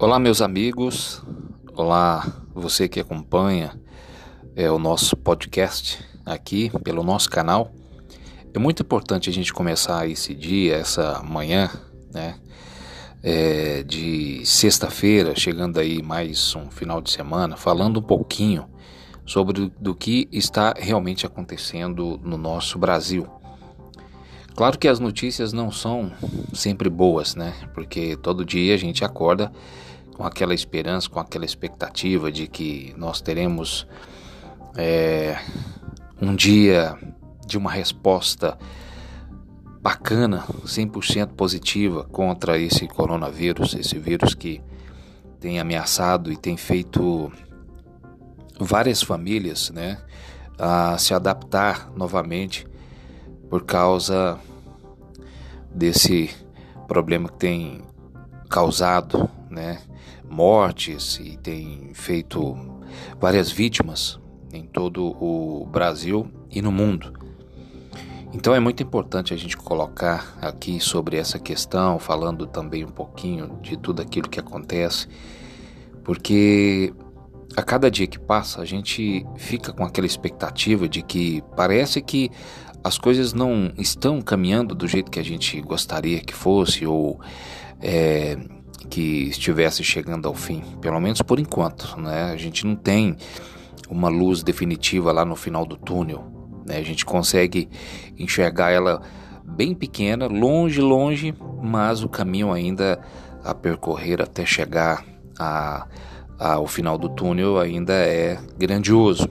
Olá, meus amigos. Olá, você que acompanha é, o nosso podcast aqui pelo nosso canal. É muito importante a gente começar esse dia, essa manhã, né? É, de sexta-feira, chegando aí mais um final de semana, falando um pouquinho sobre do que está realmente acontecendo no nosso Brasil. Claro que as notícias não são sempre boas, né? Porque todo dia a gente acorda com aquela esperança, com aquela expectativa de que nós teremos é, um dia de uma resposta bacana, 100% positiva contra esse coronavírus, esse vírus que tem ameaçado e tem feito várias famílias, né, a se adaptar novamente por causa desse problema que tem causado, né, mortes e tem feito várias vítimas em todo o Brasil e no mundo. Então é muito importante a gente colocar aqui sobre essa questão, falando também um pouquinho de tudo aquilo que acontece, porque a cada dia que passa a gente fica com aquela expectativa de que parece que as coisas não estão caminhando do jeito que a gente gostaria que fosse ou é, que estivesse chegando ao fim, pelo menos por enquanto, né? A gente não tem uma luz definitiva lá no final do túnel, né? A gente consegue enxergar ela bem pequena, longe, longe, mas o caminho ainda a percorrer até chegar a, ao final do túnel ainda é grandioso.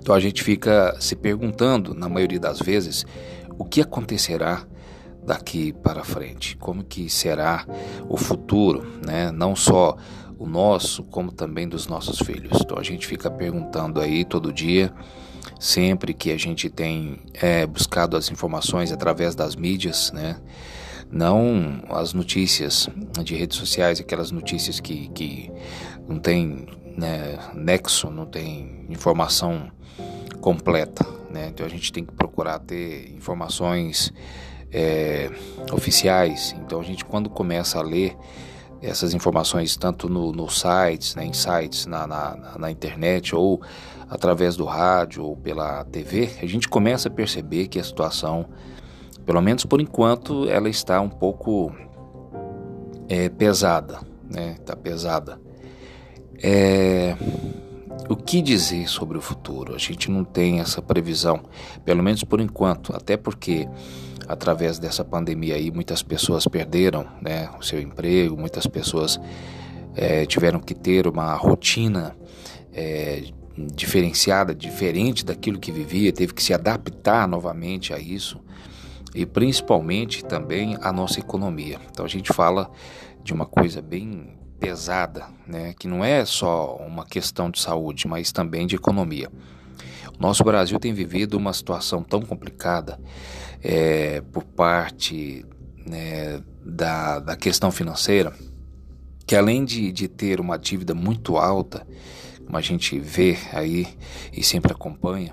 Então a gente fica se perguntando, na maioria das vezes, o que acontecerá daqui para frente, como que será o futuro, né? Não só o nosso, como também dos nossos filhos. Então a gente fica perguntando aí todo dia, sempre que a gente tem é, buscado as informações através das mídias, né? Não as notícias de redes sociais, aquelas notícias que, que não tem né, nexo, não tem informação completa, né? Então a gente tem que procurar ter informações é, oficiais. Então a gente quando começa a ler essas informações tanto no, no sites, né, em sites na, na, na, internet ou através do rádio ou pela TV, a gente começa a perceber que a situação, pelo menos por enquanto, ela está um pouco é, pesada, né? Está pesada. É, o que dizer sobre o futuro? A gente não tem essa previsão, pelo menos por enquanto, até porque através dessa pandemia aí muitas pessoas perderam né, o seu emprego, muitas pessoas é, tiveram que ter uma rotina é, diferenciada, diferente daquilo que vivia, teve que se adaptar novamente a isso e principalmente também a nossa economia. Então a gente fala de uma coisa bem pesada, né, que não é só uma questão de saúde, mas também de economia. Nosso Brasil tem vivido uma situação tão complicada é, por parte né, da, da questão financeira, que além de, de ter uma dívida muito alta, como a gente vê aí e sempre acompanha,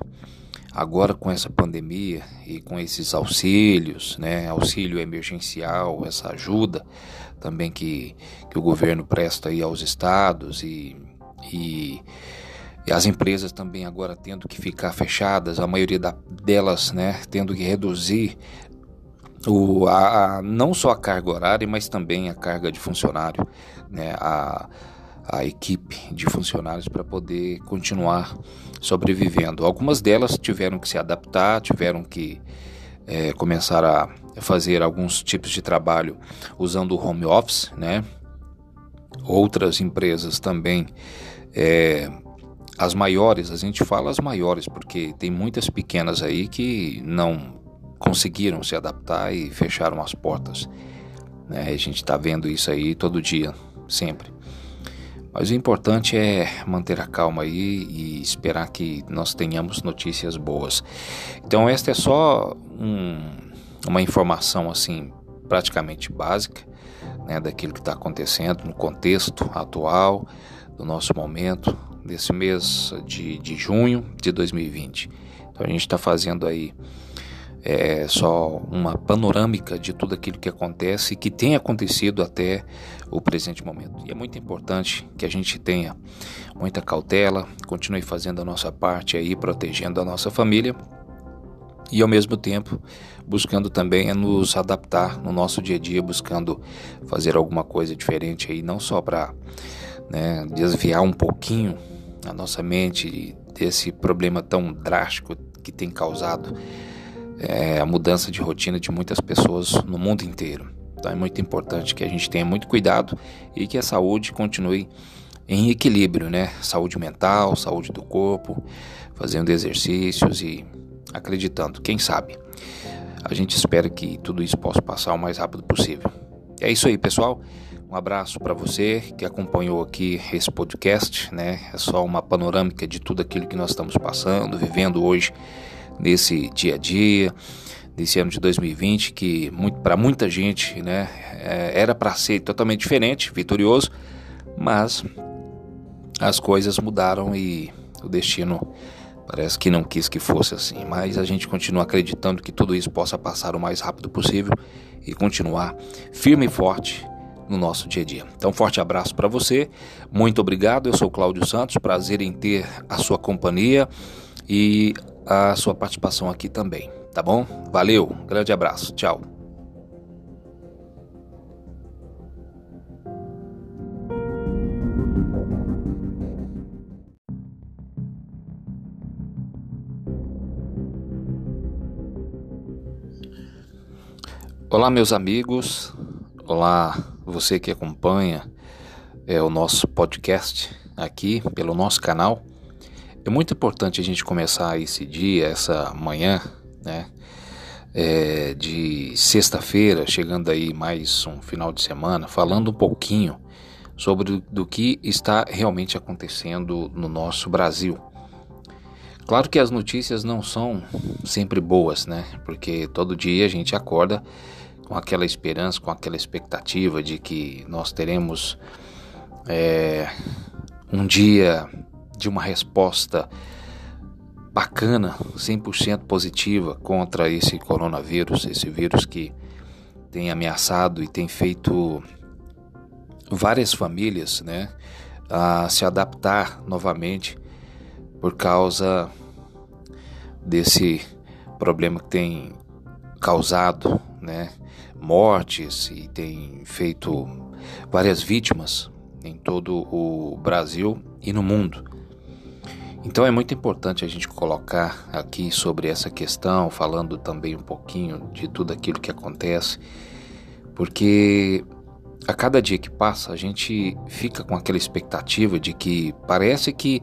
agora com essa pandemia e com esses auxílios, né, auxílio emergencial, essa ajuda também que, que o governo presta aí aos estados e, e e as empresas também agora tendo que ficar fechadas, a maioria da, delas né, tendo que reduzir o, a, a, não só a carga horária, mas também a carga de funcionário, né, a, a equipe de funcionários para poder continuar sobrevivendo. Algumas delas tiveram que se adaptar, tiveram que é, começar a fazer alguns tipos de trabalho usando o home office, né? Outras empresas também é, as maiores, a gente fala as maiores, porque tem muitas pequenas aí que não conseguiram se adaptar e fecharam as portas. Né? A gente está vendo isso aí todo dia, sempre. Mas o importante é manter a calma aí e esperar que nós tenhamos notícias boas. Então esta é só um, uma informação assim praticamente básica né, daquilo que está acontecendo no contexto atual do nosso momento, desse mês de, de junho de 2020. Então a gente está fazendo aí é só uma panorâmica de tudo aquilo que acontece e que tem acontecido até o presente momento. E é muito importante que a gente tenha muita cautela, continue fazendo a nossa parte aí, protegendo a nossa família e ao mesmo tempo buscando também nos adaptar no nosso dia a dia, buscando fazer alguma coisa diferente aí, não só para né, desviar um pouquinho a nossa mente desse problema tão drástico que tem causado é, a mudança de rotina de muitas pessoas no mundo inteiro. Então é muito importante que a gente tenha muito cuidado e que a saúde continue em equilíbrio, né? Saúde mental, saúde do corpo, fazendo exercícios e acreditando, quem sabe. A gente espera que tudo isso possa passar o mais rápido possível. É isso aí, pessoal. Um abraço para você que acompanhou aqui esse podcast, né? É só uma panorâmica de tudo aquilo que nós estamos passando, vivendo hoje nesse dia a dia, desse ano de 2020, que para muita gente, né, é, era para ser totalmente diferente, vitorioso, mas as coisas mudaram e o destino Parece que não quis que fosse assim, mas a gente continua acreditando que tudo isso possa passar o mais rápido possível e continuar firme e forte no nosso dia a dia. Então, forte abraço para você, muito obrigado. Eu sou Cláudio Santos, prazer em ter a sua companhia e a sua participação aqui também, tá bom? Valeu, grande abraço, tchau. Olá, meus amigos. Olá, você que acompanha é, o nosso podcast aqui pelo nosso canal. É muito importante a gente começar esse dia, essa manhã, né? É, de sexta-feira, chegando aí mais um final de semana, falando um pouquinho sobre do que está realmente acontecendo no nosso Brasil. Claro que as notícias não são sempre boas, né? Porque todo dia a gente acorda com aquela esperança, com aquela expectativa de que nós teremos é, um dia de uma resposta bacana, 100% positiva contra esse coronavírus, esse vírus que tem ameaçado e tem feito várias famílias, né, a se adaptar novamente por causa desse problema que tem causado, né, mortes e tem feito várias vítimas em todo o Brasil e no mundo. Então é muito importante a gente colocar aqui sobre essa questão, falando também um pouquinho de tudo aquilo que acontece, porque a cada dia que passa a gente fica com aquela expectativa de que parece que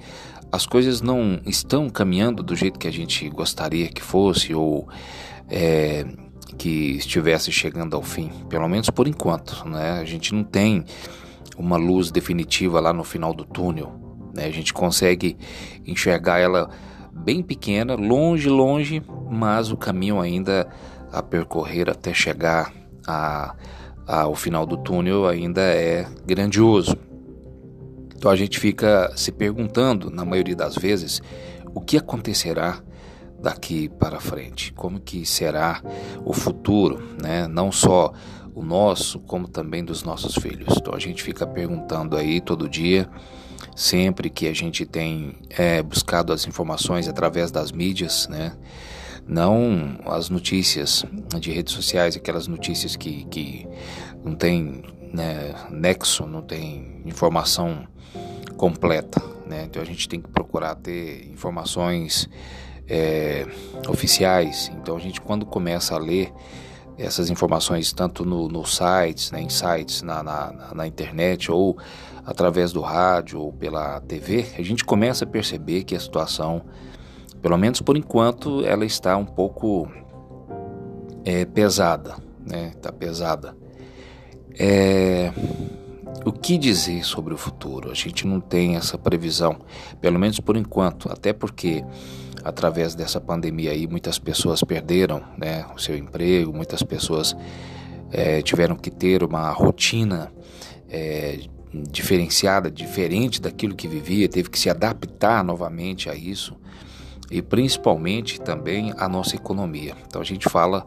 as coisas não estão caminhando do jeito que a gente gostaria que fosse ou é, que estivesse chegando ao fim, pelo menos por enquanto, né? A gente não tem uma luz definitiva lá no final do túnel, né? A gente consegue enxergar ela bem pequena, longe, longe, mas o caminho ainda a percorrer até chegar a, ao final do túnel ainda é grandioso. Então a gente fica se perguntando, na maioria das vezes, o que acontecerá daqui para frente, como que será o futuro, né? Não só o nosso, como também dos nossos filhos. Então a gente fica perguntando aí todo dia, sempre que a gente tem é, buscado as informações através das mídias, né? Não as notícias de redes sociais, aquelas notícias que, que não tem né, nexo, não tem informação completa, né? Então a gente tem que procurar ter informações é, oficiais. Então a gente quando começa a ler essas informações tanto no, no sites, né, em sites na, na, na, internet ou através do rádio ou pela TV, a gente começa a perceber que a situação, pelo menos por enquanto, ela está um pouco é, pesada, né? Está pesada. É, o que dizer sobre o futuro? A gente não tem essa previsão, pelo menos por enquanto, até porque através dessa pandemia aí muitas pessoas perderam né, o seu emprego, muitas pessoas é, tiveram que ter uma rotina é, diferenciada, diferente daquilo que vivia, teve que se adaptar novamente a isso. e principalmente também a nossa economia. Então a gente fala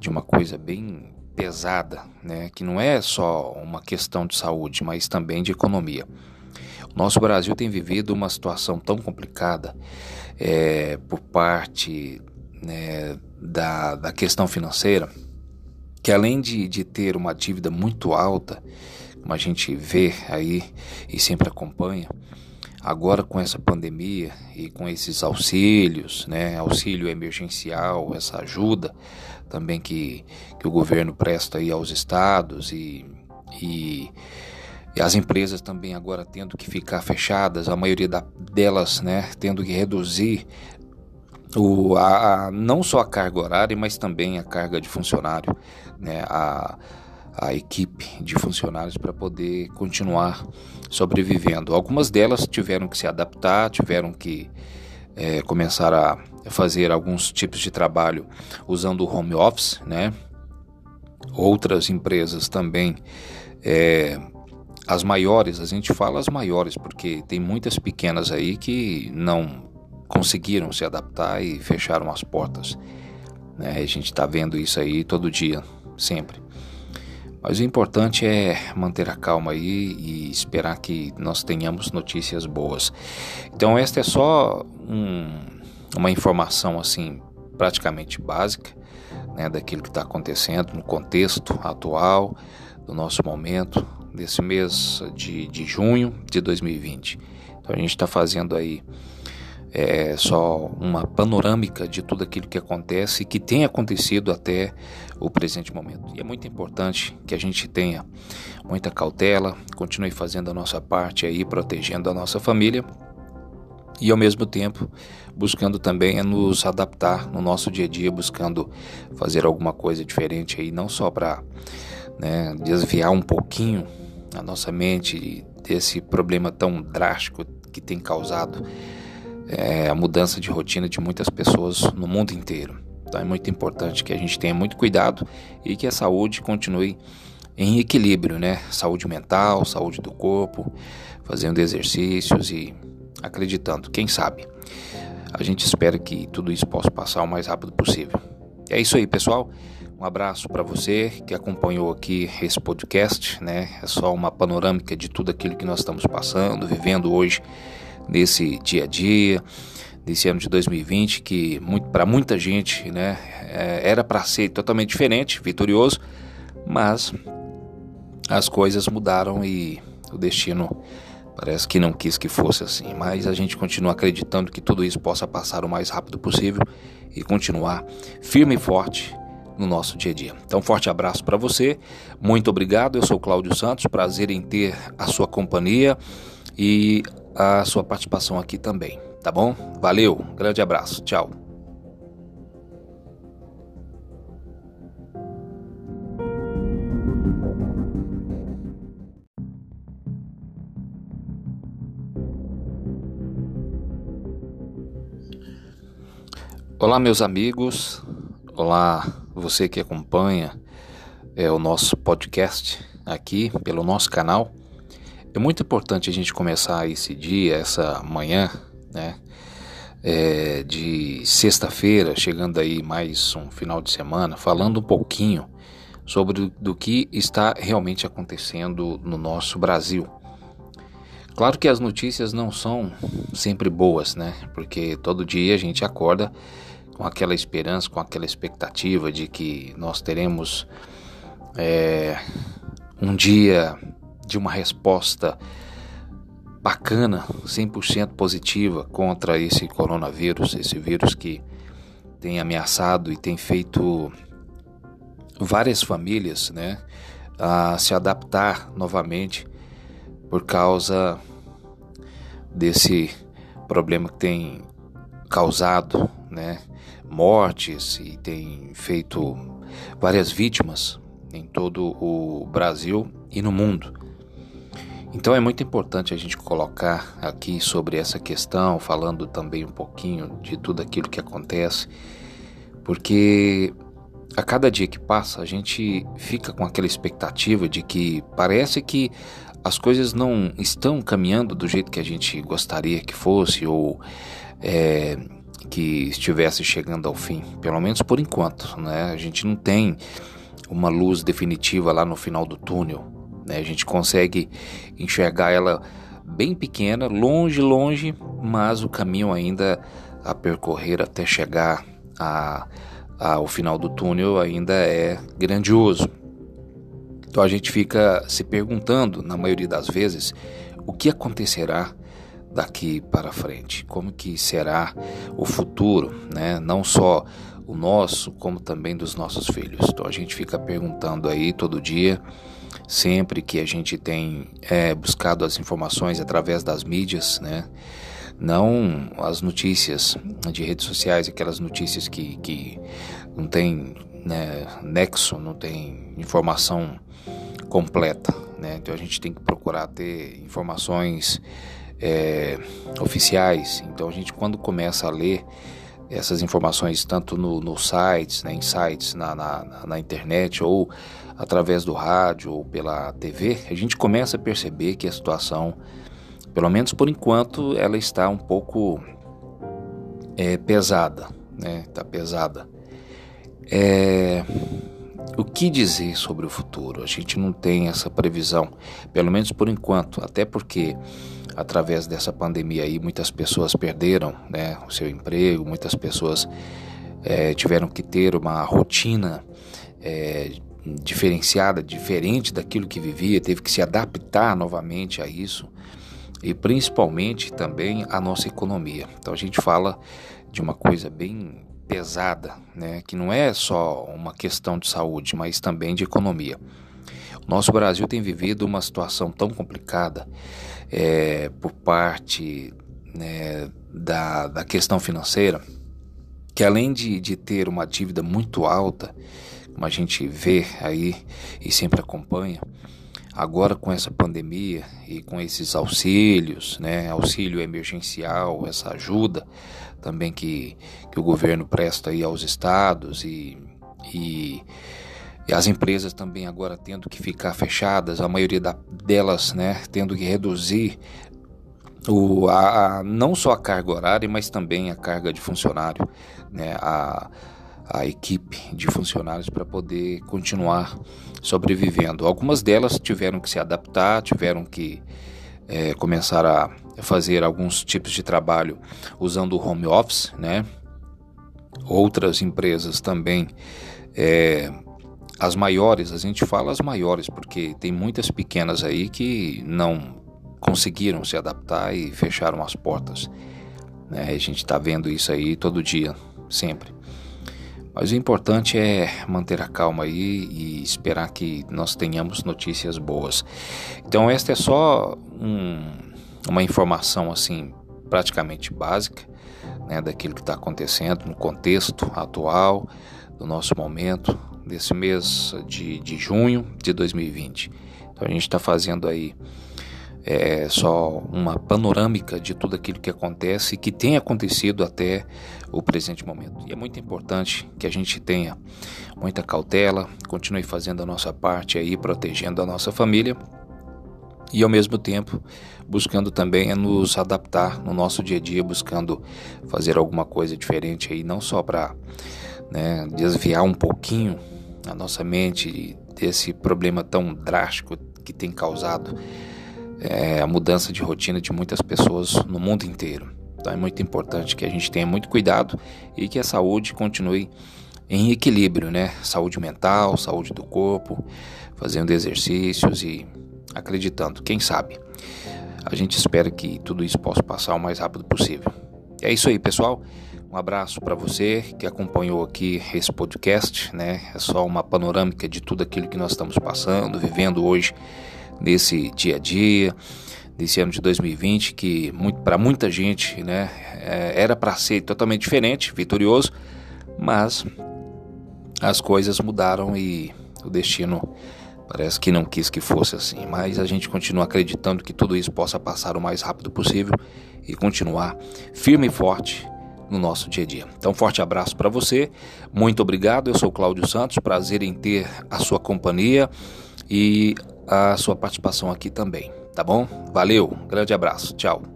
de uma coisa bem pesada, né, que não é só uma questão de saúde, mas também de economia. O nosso Brasil tem vivido uma situação tão complicada é, por parte né, da, da questão financeira, que além de, de ter uma dívida muito alta, como a gente vê aí e sempre acompanha, agora com essa pandemia e com esses auxílios, né, auxílio emergencial, essa ajuda também que, que o governo presta aí aos estados e, e, e as empresas também agora tendo que ficar fechadas, a maioria da, delas, né, tendo que reduzir o, a, a, não só a carga horária, mas também a carga de funcionário, né, a, a equipe de funcionários para poder continuar sobrevivendo. Algumas delas tiveram que se adaptar, tiveram que é, começar a fazer alguns tipos de trabalho usando o home office, né? Outras empresas também, é, as maiores, a gente fala as maiores porque tem muitas pequenas aí que não conseguiram se adaptar e fecharam as portas. Né? A gente está vendo isso aí todo dia, sempre. Mas o importante é manter a calma aí e esperar que nós tenhamos notícias boas. Então esta é só um, uma informação assim praticamente básica né, daquilo que está acontecendo no contexto atual do nosso momento desse mês de, de junho de 2020. Então a gente está fazendo aí é só uma panorâmica de tudo aquilo que acontece e que tem acontecido até o presente momento. E é muito importante que a gente tenha muita cautela, continue fazendo a nossa parte aí, protegendo a nossa família e ao mesmo tempo buscando também nos adaptar no nosso dia a dia, buscando fazer alguma coisa diferente aí, não só para né, desviar um pouquinho a nossa mente desse problema tão drástico que tem causado é, a mudança de rotina de muitas pessoas no mundo inteiro. Então é muito importante que a gente tenha muito cuidado e que a saúde continue em equilíbrio, né? Saúde mental, saúde do corpo, fazendo exercícios e acreditando, quem sabe. A gente espera que tudo isso possa passar o mais rápido possível. É isso aí, pessoal. Um abraço para você que acompanhou aqui esse podcast, né? É só uma panorâmica de tudo aquilo que nós estamos passando, vivendo hoje nesse dia a dia, desse ano de 2020, que para muita gente né, é, era para ser totalmente diferente, vitorioso, mas as coisas mudaram e o destino parece que não quis que fosse assim. Mas a gente continua acreditando que tudo isso possa passar o mais rápido possível e continuar firme e forte no nosso dia a dia. Então, forte abraço para você, muito obrigado. Eu sou Cláudio Santos, prazer em ter a sua companhia e a sua participação aqui também, tá bom? Valeu, grande abraço, tchau. Olá, meus amigos. Olá, você que acompanha é, o nosso podcast aqui pelo nosso canal. É muito importante a gente começar esse dia, essa manhã, né? É, de sexta-feira, chegando aí mais um final de semana, falando um pouquinho sobre do que está realmente acontecendo no nosso Brasil. Claro que as notícias não são sempre boas, né? Porque todo dia a gente acorda com aquela esperança, com aquela expectativa de que nós teremos é, um dia de uma resposta bacana, 100% positiva contra esse coronavírus, esse vírus que tem ameaçado e tem feito várias famílias, né, a se adaptar novamente por causa desse problema que tem causado, né, mortes e tem feito várias vítimas em todo o Brasil e no mundo. Então é muito importante a gente colocar aqui sobre essa questão, falando também um pouquinho de tudo aquilo que acontece, porque a cada dia que passa a gente fica com aquela expectativa de que parece que as coisas não estão caminhando do jeito que a gente gostaria que fosse, ou é, que estivesse chegando ao fim, pelo menos por enquanto, né? A gente não tem uma luz definitiva lá no final do túnel, né? A gente consegue enxergar ela bem pequena, longe, longe, mas o caminho ainda a percorrer até chegar a, ao final do túnel ainda é grandioso. Então a gente fica se perguntando, na maioria das vezes, o que acontecerá daqui para frente, como que será o futuro, né? Não só o nosso, como também dos nossos filhos. Então a gente fica perguntando aí todo dia, sempre que a gente tem é, buscado as informações através das mídias, né? Não as notícias de redes sociais, aquelas notícias que, que não tem né, nexo, não tem informação completa. Né? Então a gente tem que procurar ter informações é, oficiais. Então a gente quando começa a ler essas informações tanto no, no sites, né, em sites na, na, na, internet ou através do rádio ou pela TV, a gente começa a perceber que a situação, pelo menos por enquanto, ela está um pouco é, pesada, né? Está pesada. É, o que dizer sobre o futuro? A gente não tem essa previsão, pelo menos por enquanto, até porque através dessa pandemia aí muitas pessoas perderam né, o seu emprego, muitas pessoas é, tiveram que ter uma rotina é, diferenciada, diferente daquilo que vivia, teve que se adaptar novamente a isso e principalmente também a nossa economia. Então a gente fala de uma coisa bem pesada, né, que não é só uma questão de saúde, mas também de economia. O nosso Brasil tem vivido uma situação tão complicada é, por parte né, da, da questão financeira, que além de, de ter uma dívida muito alta, como a gente vê aí e sempre acompanha, agora com essa pandemia e com esses auxílios, né, auxílio emergencial, essa ajuda também que, que o governo presta aí aos estados e, e e as empresas também agora tendo que ficar fechadas, a maioria da, delas né, tendo que reduzir o, a, a, não só a carga horária, mas também a carga de funcionário, né, a, a equipe de funcionários para poder continuar sobrevivendo. Algumas delas tiveram que se adaptar, tiveram que é, começar a fazer alguns tipos de trabalho usando o home office, né? Outras empresas também é, as maiores, a gente fala as maiores, porque tem muitas pequenas aí que não conseguiram se adaptar e fecharam as portas. Né? A gente está vendo isso aí todo dia, sempre. Mas o importante é manter a calma aí e esperar que nós tenhamos notícias boas. Então esta é só um, uma informação assim praticamente básica né, daquilo que está acontecendo no contexto atual do nosso momento, desse mês de, de junho de 2020. Então a gente está fazendo aí é, só uma panorâmica de tudo aquilo que acontece e que tem acontecido até o presente momento. E é muito importante que a gente tenha muita cautela, continue fazendo a nossa parte aí, protegendo a nossa família e ao mesmo tempo buscando também nos adaptar no nosso dia a dia, buscando fazer alguma coisa diferente aí, não só para né, desviar um pouquinho a nossa mente desse problema tão drástico que tem causado é, a mudança de rotina de muitas pessoas no mundo inteiro. Então é muito importante que a gente tenha muito cuidado e que a saúde continue em equilíbrio, né? Saúde mental, saúde do corpo, fazendo exercícios e acreditando, quem sabe. A gente espera que tudo isso possa passar o mais rápido possível. É isso aí, pessoal. Um abraço para você que acompanhou aqui esse podcast, né? É só uma panorâmica de tudo aquilo que nós estamos passando, vivendo hoje nesse dia a dia, desse ano de 2020 que para muita gente, né, é, era para ser totalmente diferente, vitorioso, mas as coisas mudaram e o destino parece que não quis que fosse assim. Mas a gente continua acreditando que tudo isso possa passar o mais rápido possível e continuar firme e forte no nosso dia a dia. Então, forte abraço para você, muito obrigado. Eu sou Cláudio Santos, prazer em ter a sua companhia e a sua participação aqui também, tá bom? Valeu, grande abraço, tchau.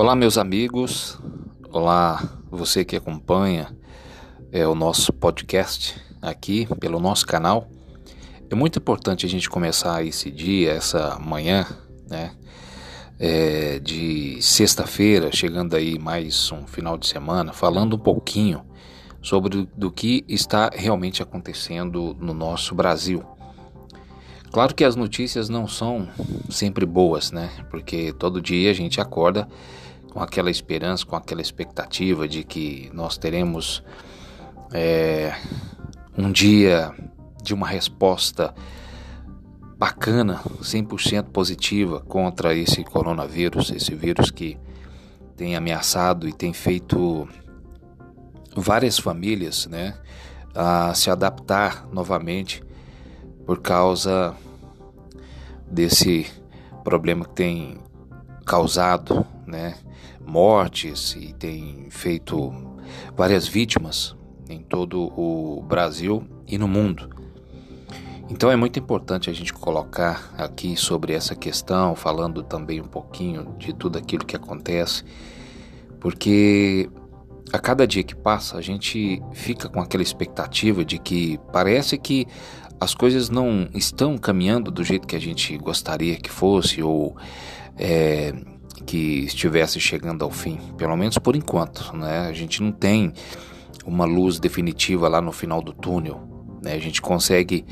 Olá, meus amigos. Olá, você que acompanha é, o nosso podcast aqui pelo nosso canal. É muito importante a gente começar esse dia, essa manhã, né? É, de sexta-feira, chegando aí mais um final de semana, falando um pouquinho sobre do, do que está realmente acontecendo no nosso Brasil. Claro que as notícias não são sempre boas, né? Porque todo dia a gente acorda com aquela esperança, com aquela expectativa de que nós teremos é, um dia de uma resposta bacana, 100% positiva contra esse coronavírus, esse vírus que tem ameaçado e tem feito várias famílias, né, a se adaptar novamente por causa desse problema que tem causado, né, mortes e tem feito várias vítimas em todo o Brasil e no mundo. Então é muito importante a gente colocar aqui sobre essa questão, falando também um pouquinho de tudo aquilo que acontece, porque a cada dia que passa a gente fica com aquela expectativa de que parece que as coisas não estão caminhando do jeito que a gente gostaria que fosse ou é, que estivesse chegando ao fim, pelo menos por enquanto, né? A gente não tem uma luz definitiva lá no final do túnel, né? A gente consegue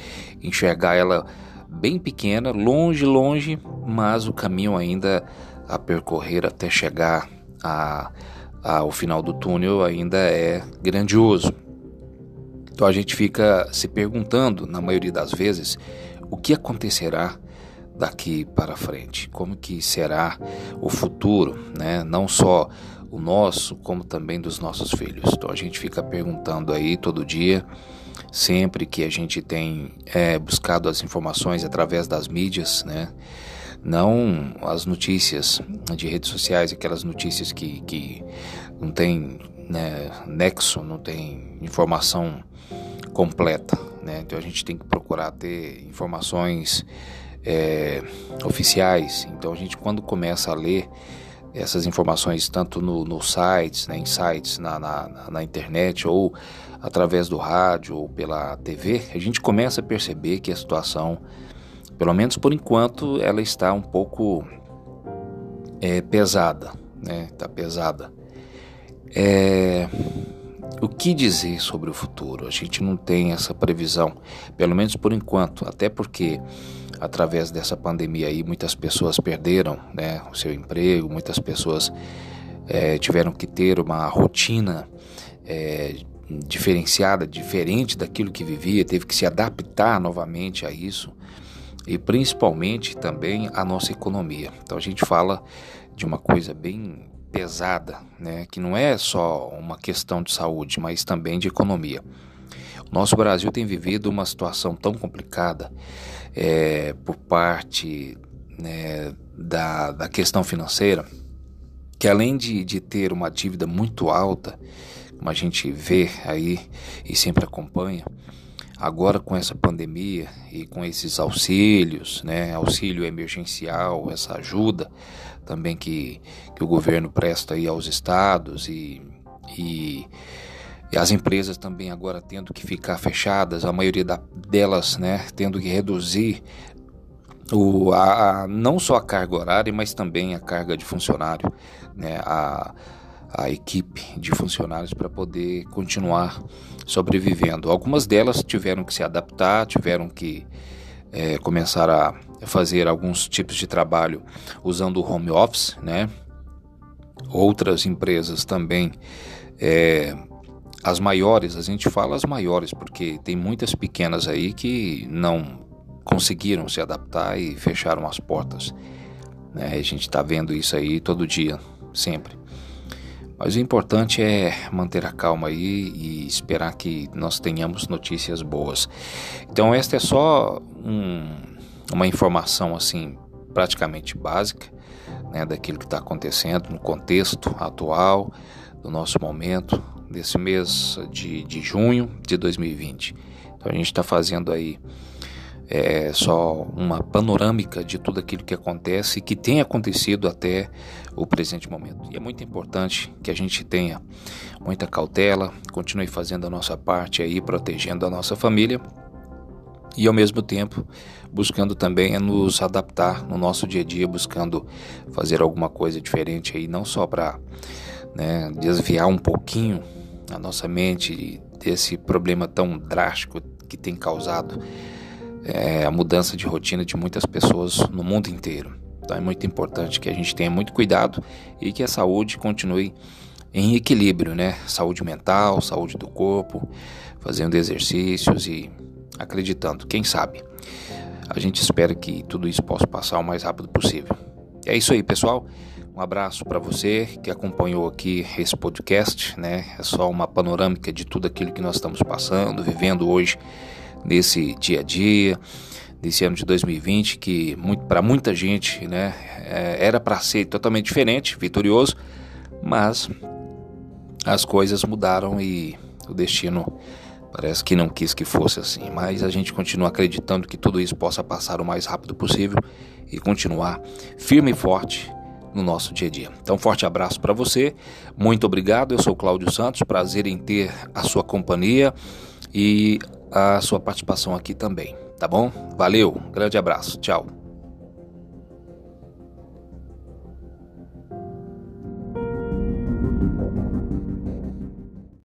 enxergar ela bem pequena, longe, longe, mas o caminho ainda a percorrer até chegar a, ao final do túnel ainda é grandioso. Então a gente fica se perguntando, na maioria das vezes, o que acontecerá daqui para frente, como que será o futuro, né? Não só o nosso, como também dos nossos filhos. Então a gente fica perguntando aí todo dia, sempre que a gente tem é, buscado as informações através das mídias, né? Não as notícias de redes sociais, aquelas notícias que, que não tem né, nexo, não tem informação completa, né? Então a gente tem que procurar ter informações é, oficiais. Então a gente quando começa a ler essas informações tanto no, no sites, né, em sites na, na, na, internet ou através do rádio ou pela TV, a gente começa a perceber que a situação, pelo menos por enquanto, ela está um pouco é, pesada, né? Está pesada. É, o que dizer sobre o futuro? A gente não tem essa previsão, pelo menos por enquanto, até porque através dessa pandemia aí muitas pessoas perderam né, o seu emprego, muitas pessoas é, tiveram que ter uma rotina é, diferenciada, diferente daquilo que vivia, teve que se adaptar novamente a isso e principalmente também a nossa economia. Então a gente fala de uma coisa bem pesada, né, que não é só uma questão de saúde, mas também de economia. O nosso Brasil tem vivido uma situação tão complicada é, por parte né, da, da questão financeira, que além de, de ter uma dívida muito alta, como a gente vê aí e sempre acompanha, agora com essa pandemia e com esses auxílios, né, auxílio emergencial, essa ajuda também que, que o governo presta aí aos estados e, e, e as empresas também agora tendo que ficar fechadas, a maioria da, delas né, tendo que reduzir o, a, a, não só a carga horária, mas também a carga de funcionário, né, a, a equipe de funcionários para poder continuar sobrevivendo. Algumas delas tiveram que se adaptar, tiveram que é, começar a fazer alguns tipos de trabalho usando o home office, né? Outras empresas também, é, as maiores, a gente fala as maiores porque tem muitas pequenas aí que não conseguiram se adaptar e fecharam as portas. Né? A gente está vendo isso aí todo dia, sempre. Mas o importante é manter a calma aí e esperar que nós tenhamos notícias boas. Então esta é só um, uma informação assim praticamente básica né, daquilo que está acontecendo no contexto atual do nosso momento desse mês de, de junho de 2020. Então a gente está fazendo aí é só uma panorâmica de tudo aquilo que acontece e que tem acontecido até o presente momento. E é muito importante que a gente tenha muita cautela, continue fazendo a nossa parte aí, protegendo a nossa família e ao mesmo tempo buscando também nos adaptar no nosso dia a dia, buscando fazer alguma coisa diferente aí, não só para né, desviar um pouquinho a nossa mente desse problema tão drástico que tem causado é, a mudança de rotina de muitas pessoas no mundo inteiro. Então é muito importante que a gente tenha muito cuidado e que a saúde continue em equilíbrio, né? Saúde mental, saúde do corpo, fazendo exercícios e acreditando, quem sabe. A gente espera que tudo isso possa passar o mais rápido possível. É isso aí, pessoal. Um abraço para você que acompanhou aqui esse podcast, né? É só uma panorâmica de tudo aquilo que nós estamos passando, vivendo hoje nesse dia a dia, desse ano de 2020, que para muita gente né, é, era para ser totalmente diferente, vitorioso, mas as coisas mudaram e o destino parece que não quis que fosse assim. Mas a gente continua acreditando que tudo isso possa passar o mais rápido possível e continuar firme e forte no nosso dia a dia. Então, forte abraço para você, muito obrigado. Eu sou Cláudio Santos, prazer em ter a sua companhia e a sua participação aqui também, tá bom? Valeu, grande abraço, tchau.